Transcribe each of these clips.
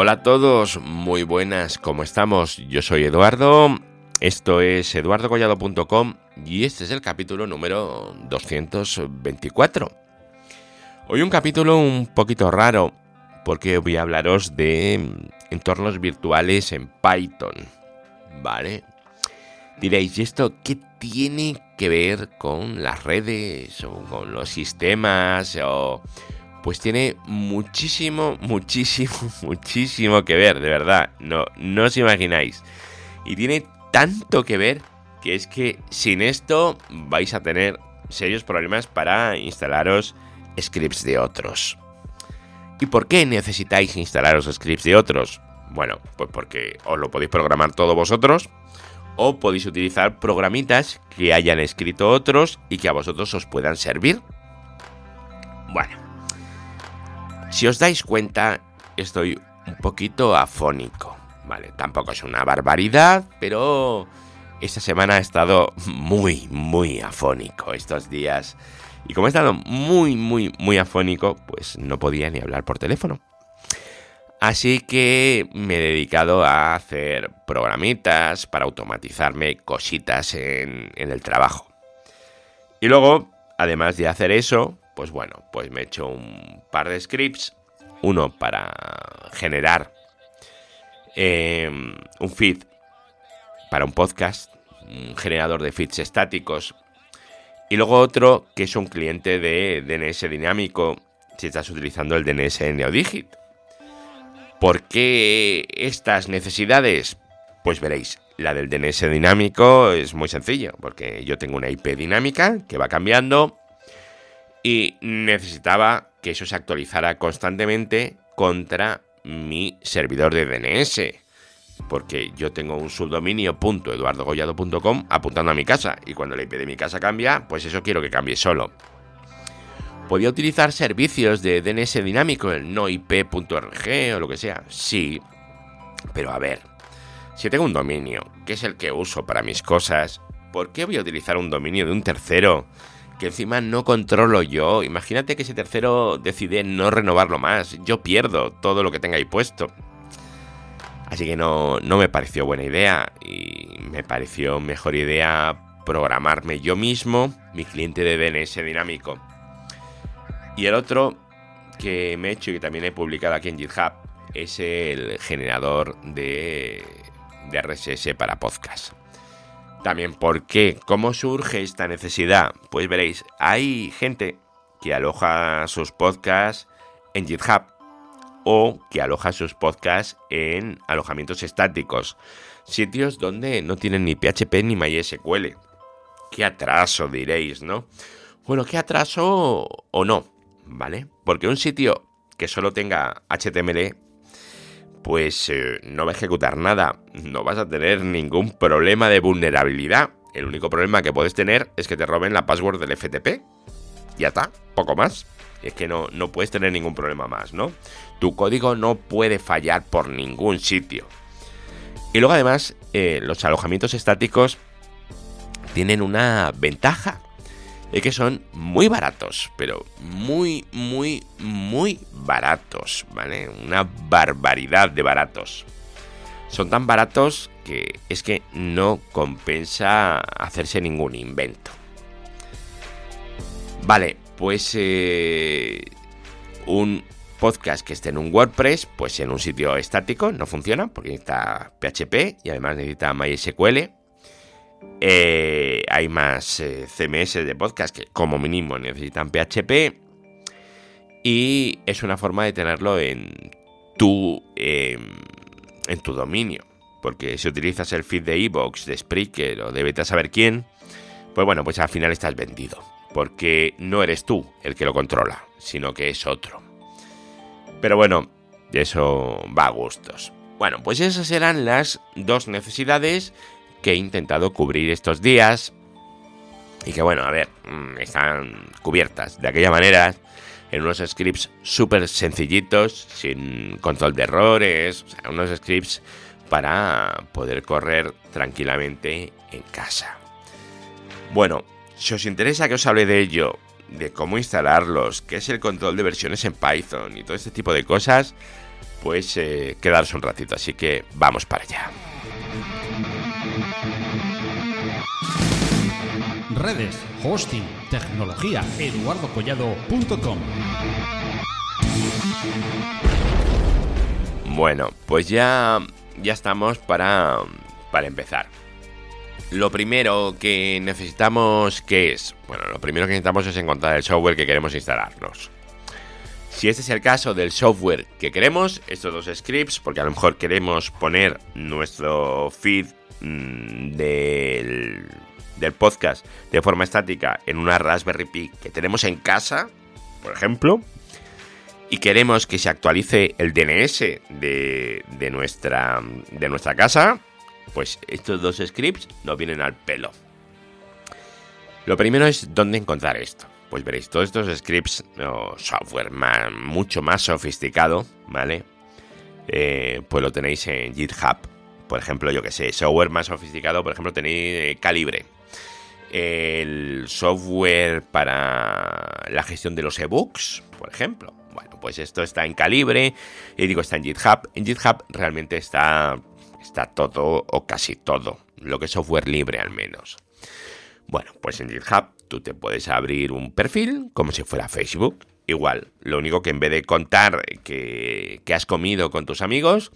Hola a todos, muy buenas, ¿cómo estamos? Yo soy Eduardo, esto es eduardogollado.com y este es el capítulo número 224. Hoy un capítulo un poquito raro porque voy a hablaros de entornos virtuales en Python, ¿vale? Diréis, ¿y esto qué tiene que ver con las redes o con los sistemas o pues tiene muchísimo, muchísimo, muchísimo que ver, de verdad. No, no os imagináis. Y tiene tanto que ver que es que sin esto vais a tener serios problemas para instalaros scripts de otros. ¿Y por qué necesitáis instalaros scripts de otros? Bueno, pues porque os lo podéis programar todo vosotros o podéis utilizar programitas que hayan escrito otros y que a vosotros os puedan servir. Bueno, si os dais cuenta, estoy un poquito afónico. Vale, tampoco es una barbaridad, pero esta semana he estado muy, muy afónico estos días. Y como he estado muy, muy, muy afónico, pues no podía ni hablar por teléfono. Así que me he dedicado a hacer programitas para automatizarme cositas en, en el trabajo. Y luego, además de hacer eso, pues bueno, pues me he hecho un par de scripts. Uno para generar em, un feed para un podcast, un generador de feeds estáticos. Y luego otro que es un cliente de DNS dinámico si estás utilizando el DNS NeoDigit. ¿Por qué estas necesidades? Pues veréis, la del DNS dinámico es muy sencillo, porque yo tengo una IP dinámica que va cambiando y necesitaba que eso se actualizara constantemente contra mi servidor de DNS. Porque yo tengo un subdominio .eduardogollado.com apuntando a mi casa y cuando la IP de mi casa cambia, pues eso quiero que cambie solo. ¿Podía utilizar servicios de DNS dinámico, el noip.org o lo que sea? Sí, pero a ver, si tengo un dominio, que es el que uso para mis cosas, ¿por qué voy a utilizar un dominio de un tercero que encima no controlo yo. Imagínate que ese tercero decide no renovarlo más. Yo pierdo todo lo que tenga ahí puesto. Así que no, no me pareció buena idea y me pareció mejor idea programarme yo mismo mi cliente de DNS dinámico. Y el otro que me he hecho y que también he publicado aquí en GitHub es el generador de, de RSS para podcast. También, ¿por qué? ¿Cómo surge esta necesidad? Pues veréis, hay gente que aloja sus podcasts en GitHub o que aloja sus podcasts en alojamientos estáticos, sitios donde no tienen ni PHP ni MySQL. Qué atraso diréis, ¿no? Bueno, qué atraso o no, ¿vale? Porque un sitio que solo tenga HTML pues eh, no va a ejecutar nada, no vas a tener ningún problema de vulnerabilidad. El único problema que puedes tener es que te roben la password del FTP. Ya está, poco más. Es que no, no puedes tener ningún problema más, ¿no? Tu código no puede fallar por ningún sitio. Y luego además, eh, los alojamientos estáticos tienen una ventaja es que son muy baratos, pero muy, muy, muy baratos, ¿vale? Una barbaridad de baratos. Son tan baratos que es que no compensa hacerse ningún invento. Vale, pues eh, un podcast que esté en un WordPress, pues en un sitio estático no funciona porque necesita PHP y además necesita MySQL. Eh, hay más eh, CMS de podcast que como mínimo necesitan PHP. Y es una forma de tenerlo en tu, em, en tu dominio. Porque si utilizas el feed de Evox, de Spreaker o de vete a saber quién, pues bueno, pues al final estás vendido. Porque no eres tú el que lo controla, sino que es otro. Pero bueno, eso va a gustos. Bueno, pues esas eran las dos necesidades que he intentado cubrir estos días y que bueno, a ver, mm, están cubiertas de aquella manera en unos scripts súper sencillitos, sin control de errores, o sea, unos scripts para poder correr tranquilamente en casa. Bueno, si os interesa que os hable de ello, de cómo instalarlos, qué es el control de versiones en Python y todo este tipo de cosas, pues eh, quedaros un ratito. Así que vamos para allá. Redes, hosting, tecnología, eduardocollado.com. Bueno, pues ya, ya estamos para, para empezar. Lo primero que necesitamos, ¿qué es? Bueno, lo primero que necesitamos es encontrar el software que queremos instalarnos. Si este es el caso del software que queremos, estos dos scripts, porque a lo mejor queremos poner nuestro feed mm, del, del podcast de forma estática en una Raspberry Pi que tenemos en casa, por ejemplo, y queremos que se actualice el DNS de, de, nuestra, de nuestra casa, pues estos dos scripts nos vienen al pelo. Lo primero es dónde encontrar esto. Pues veréis, todos estos scripts o software mucho más sofisticado, ¿vale? Eh, pues lo tenéis en GitHub. Por ejemplo, yo que sé, software más sofisticado, por ejemplo, tenéis eh, Calibre. El software para la gestión de los ebooks, por ejemplo. Bueno, pues esto está en Calibre y digo, está en GitHub. En GitHub realmente está, está todo o casi todo, lo que es software libre al menos. Bueno, pues en GitHub tú te puedes abrir un perfil como si fuera Facebook. Igual, lo único que en vez de contar que, has comido con tus amigos,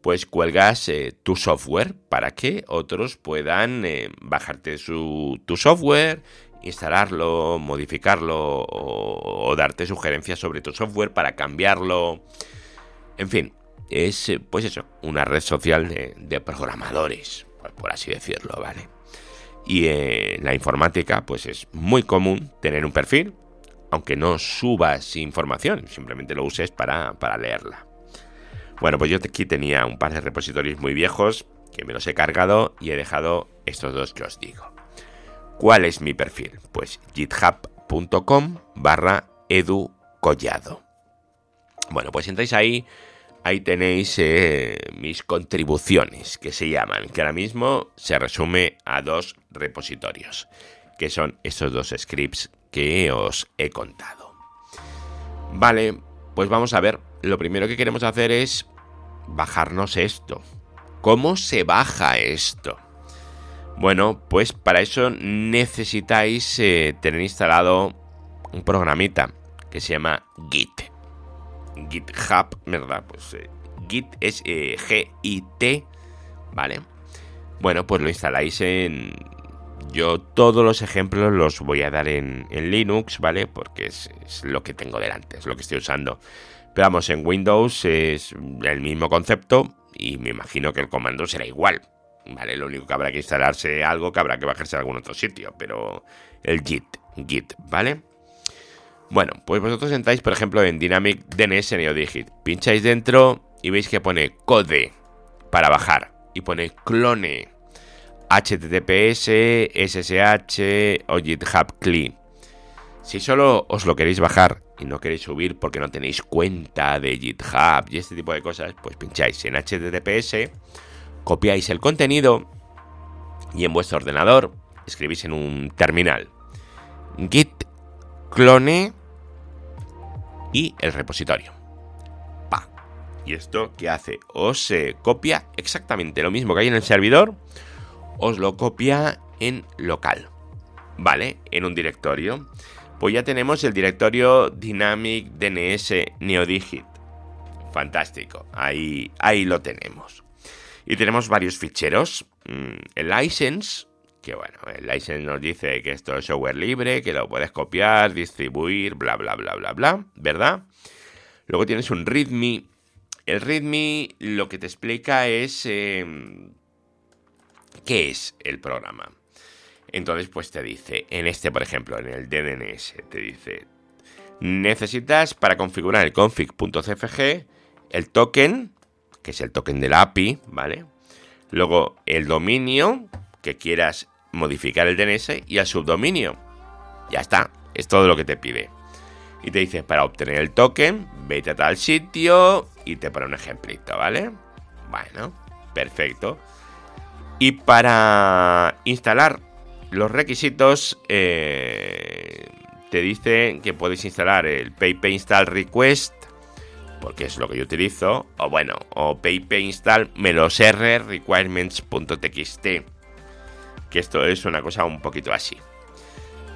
pues cuelgas eh, tu software para que otros puedan eh, bajarte su, tu software, instalarlo, modificarlo o, darte sugerencias sobre tu software para cambiarlo. En fin, es eh, pues eso, una red social de, programadores, por así decirlo, ¿vale? Y en la informática, pues es muy común tener un perfil, aunque no subas información, simplemente lo uses para, leerla. Bueno, pues yo aquí tenía un par de repositorios muy viejos que me los he cargado y he dejado estos dos que os digo. ¿Cuál es mi perfil? Pues github.com barra educollado. Bueno, pues entráis ahí ahí tenéis eh, mis contribuciones, que se llaman, que ahora mismo se resume a dos repositorios, que son estos dos scripts que os he contado. Vale, pues vamos a ver, lo primero que queremos hacer es bajarnos esto. ¿Cómo se baja esto? Bueno, pues para eso necesitáis eh, tener instalado un programita que se llama Git. GitHub, ¿verdad? Pues eh, Git es eh, G-I-T, ¿vale? Bueno, pues lo instaláis en... Yo todos los ejemplos los voy a dar en, Linux, ¿vale? Porque es, lo que tengo delante, es lo que estoy usando. Pero vamos, en Windows es el mismo concepto y me imagino que el comando será igual. ¿Vale? Lo único que habrá que instalarse algo que habrá que bajarse a algún otro sitio, pero el Git, Git, ¿vale? Bueno, pues vosotros entráis, por ejemplo, en Dynamic DNS NeoDigit. Pincháis dentro y veis que pone code para bajar. Y pone clone. HTTPS, SSH o GitHub CLI. Si solo os lo queréis bajar y no queréis subir porque no tenéis cuenta de GitHub y este tipo de cosas, pues pincháis en HTTPS, copiáis el contenido y en vuestro ordenador escribís en un terminal git clone y el repositorio. Pa. ¿Y esto qué hace? Os eh, copia exactamente lo mismo que hay en el servidor, os lo copia en local. ¿Vale? En un directorio. Pues ya tenemos el directorio Dynamic DNS Neodigit. Fantástico. Ahí, ahí lo tenemos. Y tenemos varios ficheros. Mm, el license, que bueno, el license nos dice que esto es software libre, que lo puedes copiar, distribuir, bla, bla, bla, bla, bla, ¿verdad? Luego tienes un readme. El readme lo que te explica es em, qué es el programa. Entonces, pues te dice, en este, por ejemplo, en el DNS, te dice, necesitas para configurar el config.cfg el token, que es el token de la API, ¿vale? Luego el dominio, que quieras modificar el DNS y el subdominio. Ya está, es todo lo que te pide. Y te dice, para obtener el token, vete a tal sitio y te pone un ejemplito, ¿vale? Bueno, perfecto. Y para instalar los requisitos, eh, te dice que puedes instalar el PayPay Install Request porque es lo que yo utilizo, o bueno, o pip install r requirements.txt, que esto es una cosa un poquito así.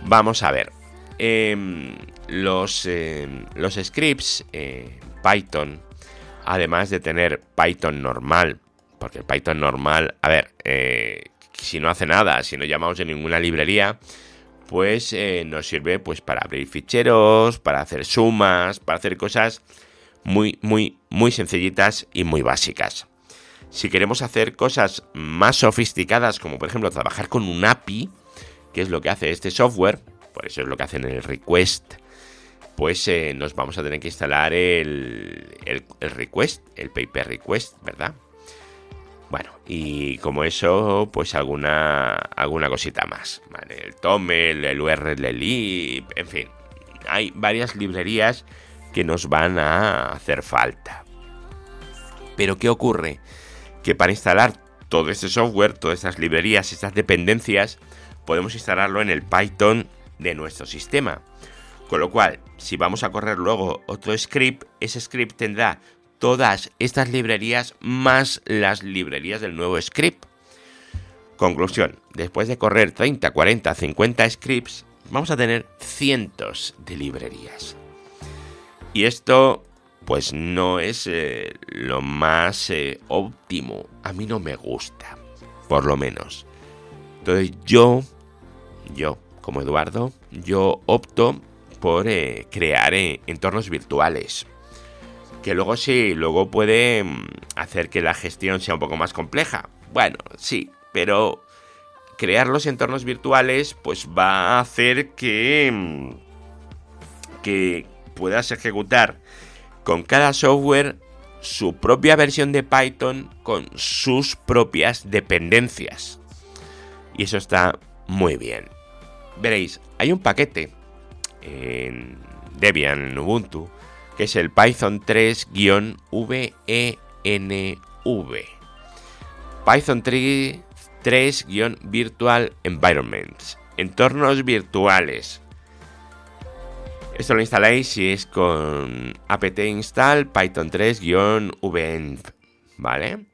Vamos a ver, em, los, em, los scripts eh, Python, además de tener Python normal, porque Python normal, a ver, eh, si no hace nada, si no llamamos en ninguna librería, pues eh, nos sirve pues para abrir ficheros, para hacer sumas, para hacer cosas muy, muy, muy sencillitas y muy básicas. Si queremos hacer cosas más sofisticadas, como por ejemplo trabajar con un API, que es lo que hace este software, por eso es lo que hacen en el request, pues eh, nos vamos a tener que instalar el, el, el request, el paper request, ¿verdad? Bueno, y como eso, pues alguna, alguna cosita más. El Tomel, el URL lib, en fin. Hay varias librerías que nos van a hacer falta. Pero ¿qué ocurre? Que para instalar todo este software, todas estas librerías, estas dependencias, podemos instalarlo en el Python de nuestro sistema. Con lo cual, si vamos a correr luego otro script, ese script tendrá todas estas librerías más las librerías del nuevo script. Conclusión, después de correr 30, 40, 50 scripts, vamos a tener cientos de librerías. Y esto, pues no es eh, lo más eh, óptimo. A mí no me gusta, por lo menos. Entonces yo, yo, como Eduardo, yo opto por eh, crear entornos virtuales que luego sí, luego puede mm, hacer que la gestión sea un poco más compleja. Bueno, sí, pero crear los entornos virtuales pues va a hacer que, mm, que puedas ejecutar con cada software su propia versión de Python con sus propias dependencias. Y eso está muy bien. Veréis, hay un paquete en Debian, en Ubuntu, es el Python 3-VENV. Python 3-Virtual Environments. Entornos virtuales. Esto lo instaláis si es con apt install python 3-venv, ¿vale?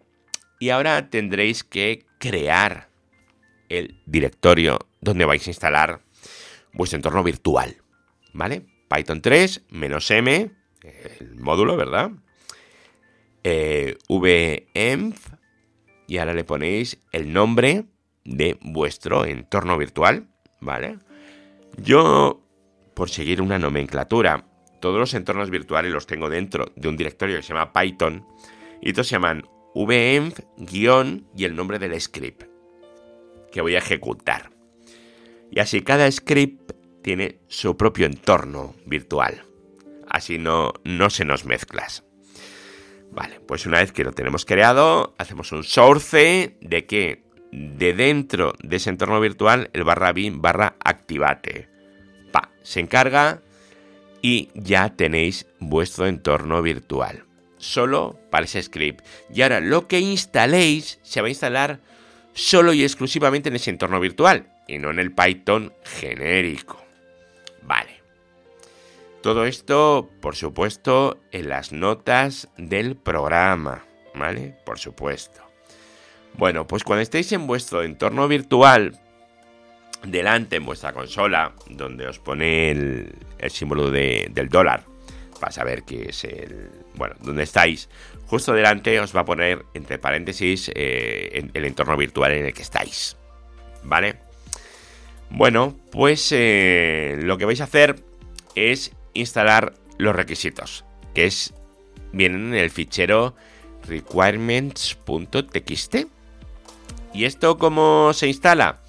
Y ahora tendréis que crear el directorio donde vais a instalar vuestro entorno virtual, ¿vale? Python 3 "-m", el módulo, ¿verdad? Eh, venv y ahora le ponéis el nombre de vuestro entorno virtual, ¿vale? Yo, por seguir una nomenclatura, todos los entornos virtuales los tengo dentro de un directorio que se llama Python y todos se llaman venv guion y el nombre del script que voy a ejecutar. Y así cada script tiene su propio entorno virtual así no, no se nos mezclas. Vale, pues una vez que lo tenemos creado, hacemos un source de que de dentro de ese entorno virtual el barra bin barra activate. Pa, se encarga y ya tenéis vuestro entorno virtual. Solo para ese script. Y ahora lo que instaléis se va a instalar solo y exclusivamente en ese entorno virtual y no en el Python genérico. Vale. Todo esto, por supuesto, en las notas del programa, ¿vale? Por supuesto. Bueno, pues cuando estéis en vuestro entorno virtual, delante en vuestra consola, donde os pone el, símbolo del dólar, para saber qué es el... Bueno, donde estáis, justo delante os va a poner, entre paréntesis, eh, el entorno virtual en el que estáis, ¿vale? Bueno, pues eh, lo que vais a hacer es instalar los requisitos, que es vienen en el fichero requirements.txt. ¿Y esto cómo se instala?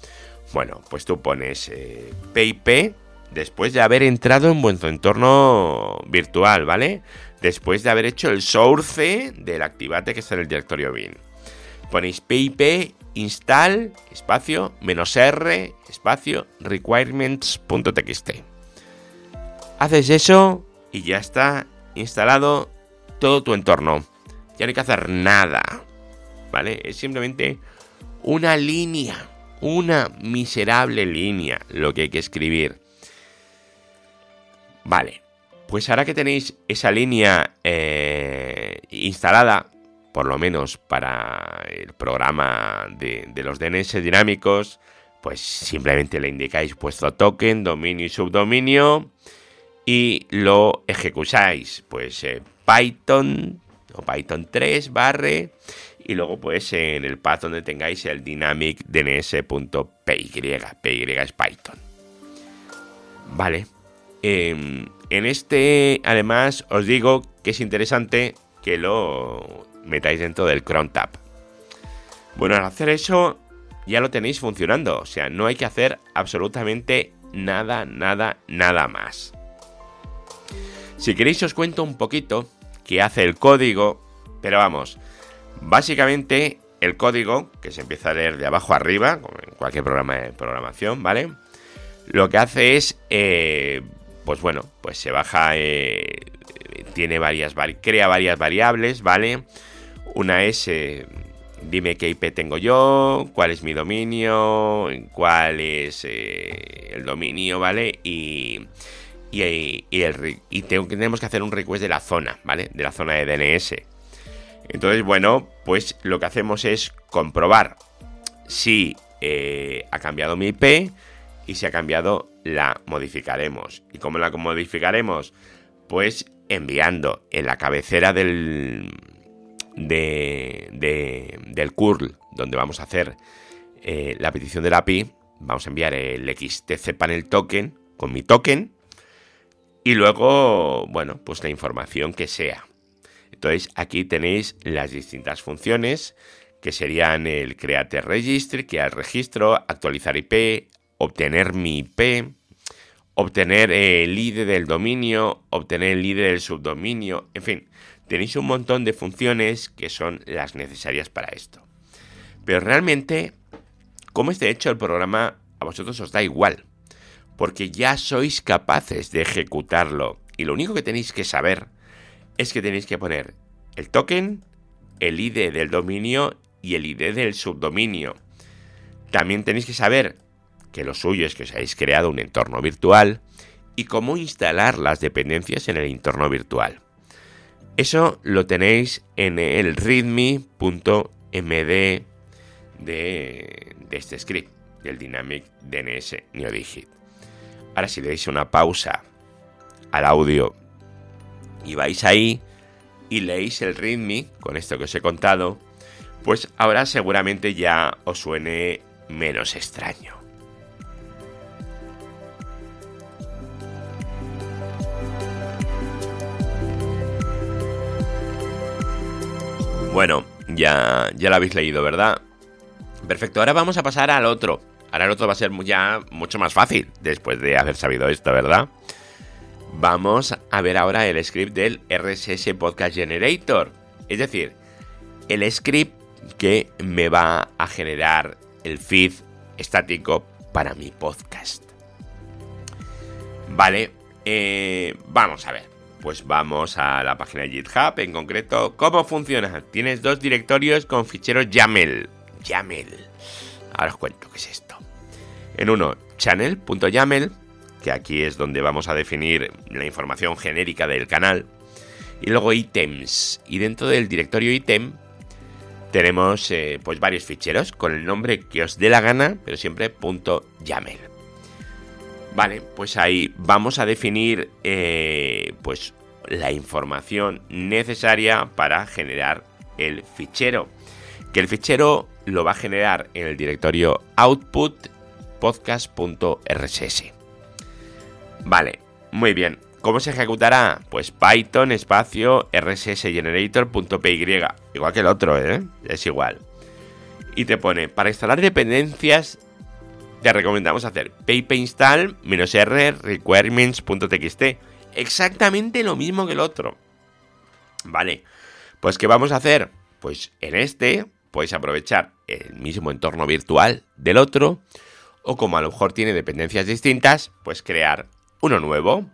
Bueno, pues tú pones eh, PIP después de haber entrado en vuestro entorno virtual, ¿vale? Después de haber hecho el source del activate que está en el directorio bin. Ponéis PIP install espacio menos R espacio requirements.txt. Haces eso y ya está instalado todo tu entorno. Ya no hay que hacer nada. ¿Vale? Es simplemente una línea. Una miserable línea lo que hay que escribir. Vale. pues ahora que tenéis esa línea eh, instalada, por lo menos para el programa de, los DNS dinámicos, pues simplemente le indicáis vuestro token, dominio y subdominio y lo ejecutáis. Pues eh, Python o Python 3 barre y luego pues en el path donde tengáis el dynamic dns.py, py es Python. Vale. Em, en este, además, os digo que es interesante que lo metáis dentro del cron tab. Bueno, al hacer eso, ya lo tenéis funcionando. O sea, no hay que hacer absolutamente nada, nada, nada más. Si queréis os cuento un poquito qué hace el código, pero vamos, básicamente el código, que se empieza a leer de abajo arriba, como en cualquier programa de programación, ¿vale? Lo que hace es, eh, pues bueno, pues se baja, eh, tiene varias, crea varias variables, ¿vale? Una es eh, dime qué IP tengo yo, cuál es mi dominio, cuál es el dominio, ¿vale? Y, y, tenemos que hacer un request de la zona, ¿vale? De la zona de DNS. Entonces, bueno, pues lo que hacemos es comprobar si eh, ha cambiado mi IP y si ha cambiado la modificaremos. ¿Y cómo la modificaremos? Pues enviando en la cabecera del, de, del curl, donde vamos a hacer eh, la petición del API, vamos a enviar el XTC panel token con mi token y luego, bueno, pues la información que sea. Entonces aquí tenéis las distintas funciones que serían el create registry, crear registro, actualizar IP, obtener mi IP, obtener el ID del dominio, obtener el ID del subdominio, en fin, tenéis un montón de funciones que son las necesarias para esto. Pero realmente, como es de hecho el programa, a vosotros os da igual, porque ya sois capaces de ejecutarlo. Y lo único que tenéis que saber es que tenéis que poner el token, el ID del dominio y el ID del subdominio. También tenéis que saber que lo suyo es que os hayáis creado un entorno virtual y cómo instalar las dependencias en el entorno virtual. Eso lo tenéis en el readme.md de, de este script, del Dynamic DNS NeoDigit. Ahora si le una pausa al audio y vais ahí y leéis el readme con esto que os he contado, pues ahora seguramente ya os suene menos extraño. Bueno, ya, ya lo habéis leído, ¿verdad? Perfecto, ahora vamos a pasar al otro. Ahora el otro va a ser ya mucho más fácil después de haber sabido esto, ¿verdad? Vamos a ver ahora el script del RSS Podcast Generator. Es decir, el script que me va a generar el feed estático para mi podcast. Vale, eh, vamos a ver pues vamos a la página de GitHub. En concreto, ¿cómo funciona? Tienes dos directorios con ficheros YAML. YAML. Ahora os cuento qué es esto. En uno, channel.yaml, que aquí es donde vamos a definir la información genérica del canal. Y luego items. Y dentro del directorio item tenemos eh, pues varios ficheros con el nombre que os dé la gana, pero siempre .yaml. Vale, pues ahí vamos a definir eh, pues la información necesaria para generar el fichero. Que el fichero lo va a generar en el directorio output podcast.rss. Vale, muy bien. ¿Cómo se ejecutará? Pues Python espacio rssgenerator.py. Igual que el otro, ¿eh? Es igual. Y te pone, para instalar dependencias te recomendamos hacer pip install -r requirements.txt. Exactamente lo mismo que el otro. Vale, pues ¿qué vamos a hacer? Pues en este podéis aprovechar el mismo entorno virtual del otro, o como a lo mejor tiene dependencias distintas, pues crear uno nuevo.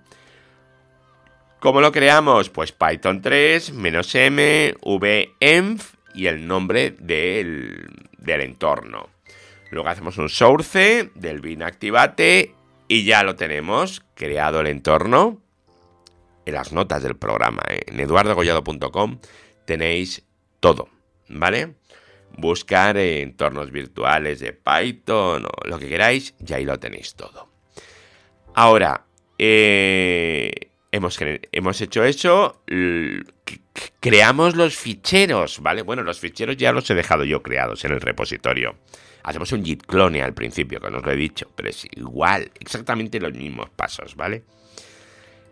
¿Cómo lo creamos? Pues Python 3, "-m", venv y el nombre del, del entorno. Luego hacemos un source del bin activate y ya lo tenemos creado el entorno. en las notas del programa. ¿eh? En eduardogollado.com tenéis todo, ¿vale? Buscar entornos virtuales de Python o lo que queráis y ahí lo tenéis todo. Ahora, eh, hemos, hemos hecho eso, creamos los ficheros, ¿vale? Bueno, los ficheros ya los he dejado yo creados en el repositorio. Hacemos un git clone al principio, que no os lo he dicho, pero es igual, exactamente los mismos pasos, ¿vale?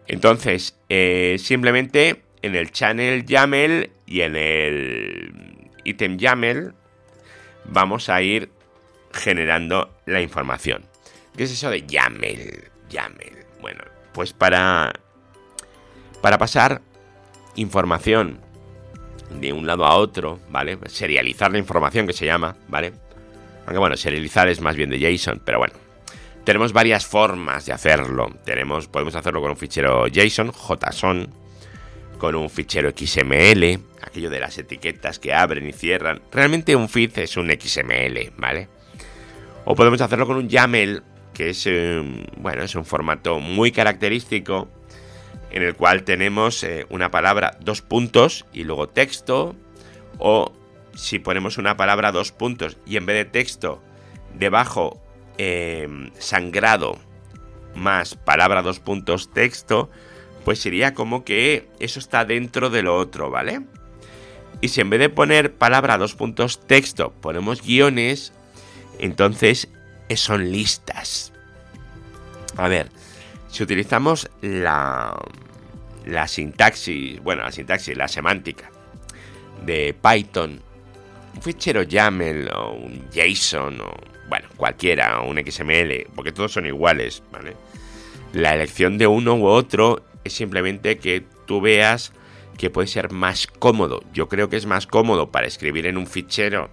Entonces, eh, simplemente en el channel YAML y en el item YAML vamos a ir generando la información. ¿Qué es eso de YAML? YAML. Bueno, pues para, para pasar información de un lado a otro, ¿vale? Serializar la información que se llama, ¿vale? Aunque bueno, serializar es más bien de JSON, pero bueno, tenemos varias formas de hacerlo. Tenemos, podemos hacerlo con un fichero JSON, JSON, con un fichero XML, aquello de las etiquetas que abren y cierran. Realmente un feed es un XML, ¿vale? O podemos hacerlo con un YAML, que es, eh, bueno, es un formato muy característico en el cual tenemos eh, una palabra, dos puntos y luego texto. O si ponemos una palabra, dos puntos y en vez de texto, debajo Em, sangrado más palabra dos puntos texto, pues sería como que eso está dentro de lo otro, ¿vale? Y si en vez de poner palabra dos puntos texto ponemos guiones, entonces son listas. A ver, si utilizamos la, la sintaxis, bueno, la sintaxis, la semántica de Python, un fichero YAML o un JSON o bueno, cualquiera, un XML, porque todos son iguales, ¿vale? La elección de uno u otro es simplemente que tú veas que puede ser más cómodo. Yo creo que es más cómodo para escribir en un fichero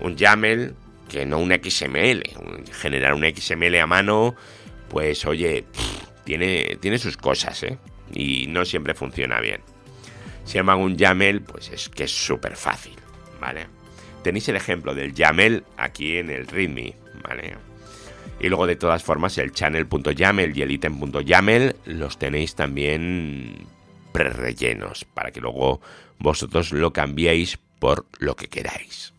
un YAML que no un XML. Generar un XML a mano, pues oye, tiene, tiene sus cosas, ¿eh? Y no siempre funciona bien. Si llaman un YAML, pues es que es súper fácil, ¿vale? Tenéis el ejemplo del YAML aquí en el README, ¿vale? Y luego de todas formas el channel.yaml y el item.yaml los tenéis también pre-rellenos para que luego vosotros lo cambiéis por lo que queráis.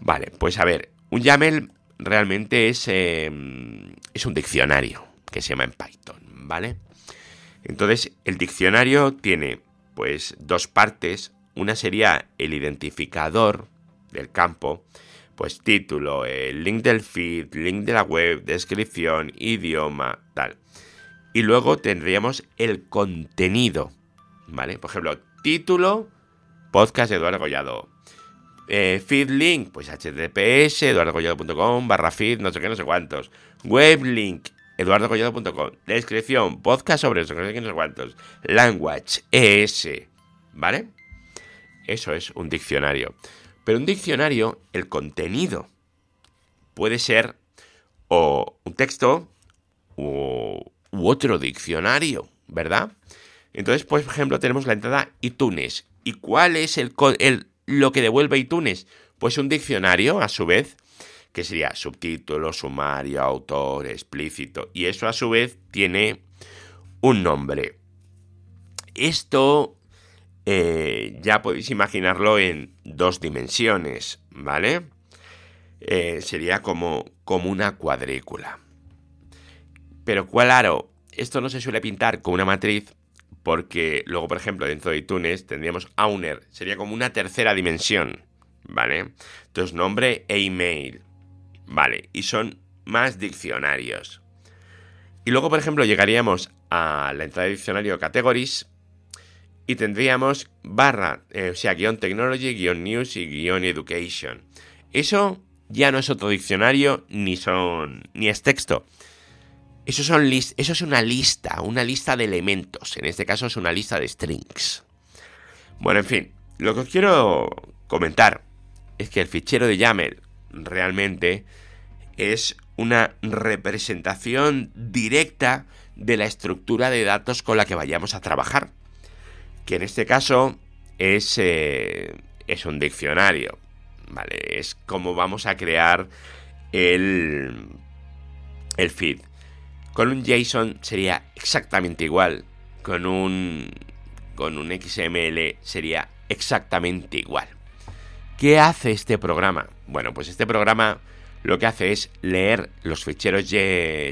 Vale, pues a ver, un YAML realmente es, em, es un diccionario que se llama en Python, ¿vale? Entonces el diccionario tiene pues dos partes. Una sería el identificador, del campo, pues título, el link del feed, link de la web, descripción, idioma, tal. Y luego tendríamos el contenido, ¿vale? Por ejemplo, título, podcast Eduardo Gollado. Eh, feed link, pues https, eduardogollado.com, barra feed, no sé qué, no sé cuántos. Web link, eduardogollado.com. Descripción, podcast sobre eso, no sé qué, no sé cuántos. Language, ES, ¿vale? Eso es un diccionario. Pero un diccionario, el contenido puede ser o un texto u, otro diccionario, ¿verdad? Entonces, por ejemplo, tenemos la entrada iTunes. ¿Y cuál es el, el, lo que devuelve iTunes? Pues un diccionario, a su vez, que sería subtítulo, sumario, autor, explícito. Y eso, a su vez, tiene un nombre. Esto eh, ya podéis imaginarlo en dos dimensiones, ¿vale? Eh, sería como, como una cuadrícula. Pero claro, esto no se suele pintar con una matriz porque luego, por ejemplo, dentro de iTunes tendríamos Auner, sería como una tercera dimensión, ¿vale? Entonces, nombre e email, ¿vale? Y son más diccionarios. Y luego, por ejemplo, llegaríamos a la entrada de diccionario Categories, y tendríamos barra, eh, o sea, guion technology, guion news y guion education. Eso ya no es otro diccionario ni son ni es texto. Eso, son eso es una lista, una lista de elementos. En este caso es una lista de strings. Bueno, en fin, lo que os quiero comentar es que el fichero de YAML realmente es una representación directa de la estructura de datos con la que vayamos a trabajar que en este caso es, eh, es un diccionario, ¿vale? Es como vamos a crear el, el feed. Con un JSON sería exactamente igual. con un, con un XML sería exactamente igual. ¿Qué hace este programa? Bueno, pues este programa lo que hace es leer los ficheros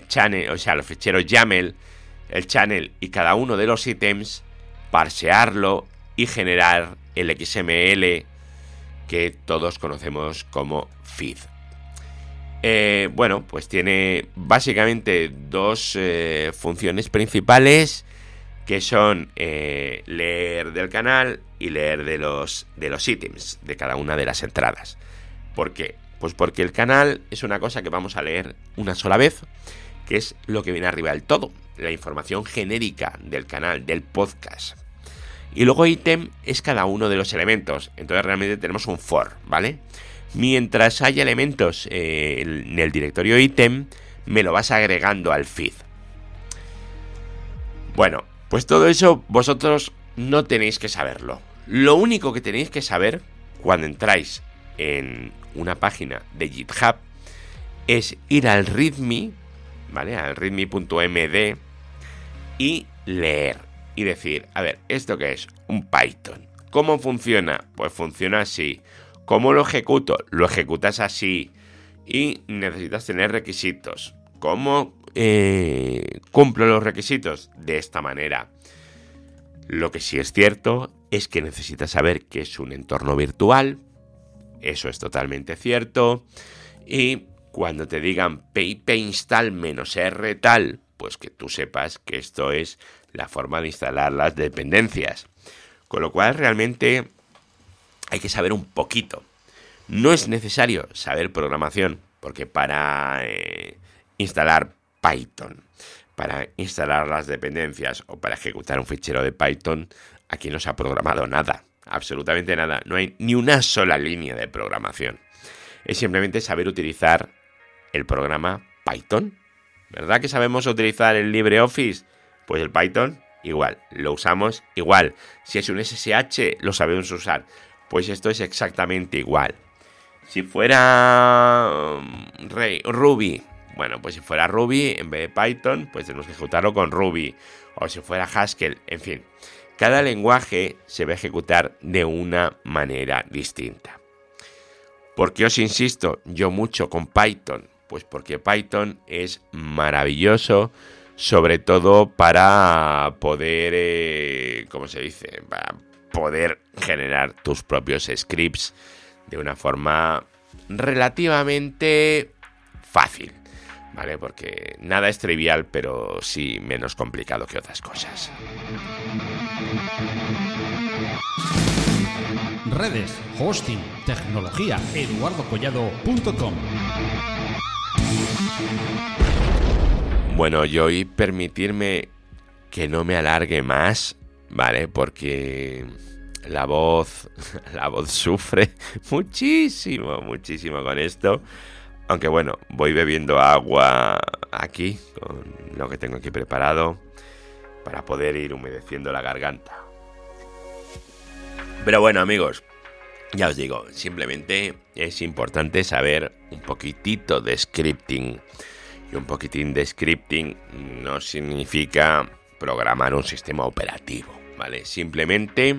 channel, o sea, los ficheros YAML, el channel y cada uno de los ítems, parsearlo y generar el XML que todos conocemos como feed. Eh, bueno, pues tiene básicamente dos eh, funciones principales que son eh, leer del canal y leer de los, de los ítems de cada una de las entradas. ¿Por qué? Pues porque el canal es una cosa que vamos a leer una sola vez, que es lo que viene arriba del todo, la información genérica del canal, del podcast. Y luego ítem es cada uno de los elementos, entonces realmente tenemos un for, ¿vale? Mientras haya elementos eh, en el directorio ítem, me lo vas agregando al feed. Bueno, pues todo eso vosotros no tenéis que saberlo. Lo único que tenéis que saber cuando entráis en una página de GitHub es ir al readme, ¿vale? Al readme.md y leer y decir, a ver, ¿esto qué es? Un Python. ¿Cómo funciona? Pues funciona así. ¿Cómo lo ejecuto? Lo ejecutas así. Y necesitas tener requisitos. ¿Cómo eh, cumplo los requisitos? De esta manera. Lo que sí es cierto es que necesitas saber que es un entorno virtual. Eso es totalmente cierto. Y cuando te digan pip install menos r tal, pues que tú sepas que esto es la forma de instalar las dependencias. Con lo cual realmente hay que saber un poquito. No es necesario saber programación, porque para eh, instalar Python, para instalar las dependencias o para ejecutar un fichero de Python, aquí no se ha programado nada, absolutamente nada. No hay ni una sola línea de programación. Es simplemente saber utilizar el programa Python. ¿Verdad que sabemos utilizar el LibreOffice? Pues el Python igual, lo usamos igual. Si es un SSH, lo sabemos usar. Pues esto es exactamente igual. Si fuera um, Ruby, bueno, pues si fuera Ruby en vez de Python, pues tenemos que ejecutarlo con Ruby. O si fuera Haskell, en fin. Cada lenguaje se va a ejecutar de una manera distinta. ¿Por qué os insisto yo mucho con Python? Pues porque Python es maravilloso sobre todo para poder, eh, ¿cómo se dice? Para poder generar tus propios scripts de una forma relativamente fácil, ¿vale? Porque nada es trivial, pero sí menos complicado que otras cosas. Redes, hosting, tecnología, eduardocollado.com. Bueno, yo y permitirme que no me alargue más, ¿vale? Porque la voz, la voz sufre muchísimo, muchísimo con esto. Aunque bueno, voy bebiendo agua aquí, con lo que tengo aquí preparado, para poder ir humedeciendo la garganta. Pero bueno, amigos, ya os digo, simplemente es importante saber un poquitito de scripting y un poquitín de scripting no significa programar un sistema operativo, ¿vale? Simplemente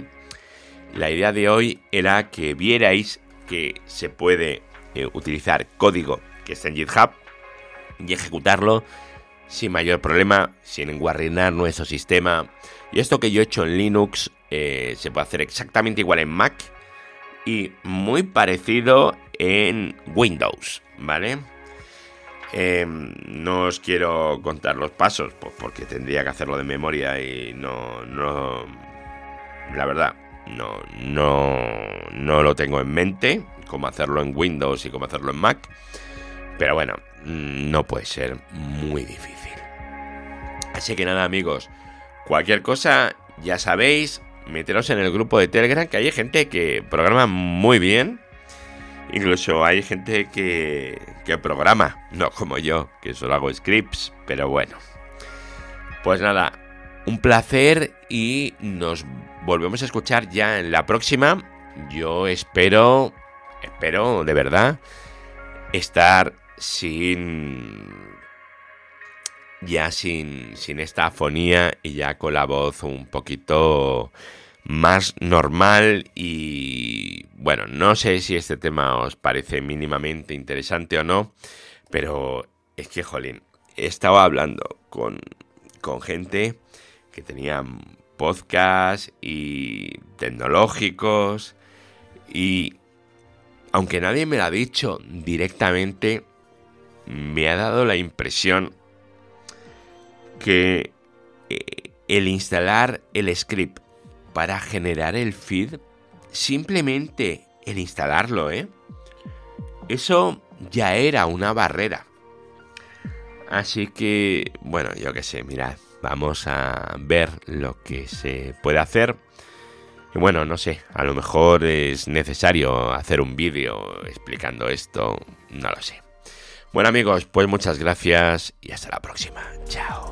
la idea de hoy era que vierais que se puede eh, utilizar código que está en GitHub y ejecutarlo sin mayor problema, sin enguarrinar nuestro sistema. Y esto que yo he hecho en Linux eh, se puede hacer exactamente igual en Mac y muy parecido en Windows, ¿vale? Em, no os quiero contar los pasos, pues porque tendría que hacerlo de memoria y no, no, la verdad, no, no, no lo tengo en mente, cómo hacerlo en Windows y cómo hacerlo en Mac. Pero bueno, no puede ser muy difícil. Así que nada, amigos, cualquier cosa, ya sabéis, meteros en el grupo de Telegram, que hay gente que programa muy bien Incluso hay gente que, que programa, no como yo, que solo hago scripts, pero bueno. Pues nada, un placer y nos volvemos a escuchar ya en la próxima. Yo espero, espero de verdad, estar sin ya sin, sin esta afonía y ya con la voz un poquito más normal y bueno, no sé si este tema os parece mínimamente interesante o no, pero es que, jolín, he estado hablando con, con gente que tenía podcasts y tecnológicos y aunque nadie me lo ha dicho directamente, me ha dado la impresión que eh, el instalar el script para generar el feed, simplemente el instalarlo, ¿eh? Eso ya era una barrera. Así que, bueno, yo qué sé, mirad, vamos a ver lo que se puede hacer. Y bueno, no sé, a lo mejor es necesario hacer un vídeo explicando esto, no lo sé. Bueno amigos, pues muchas gracias y hasta la próxima. Chao.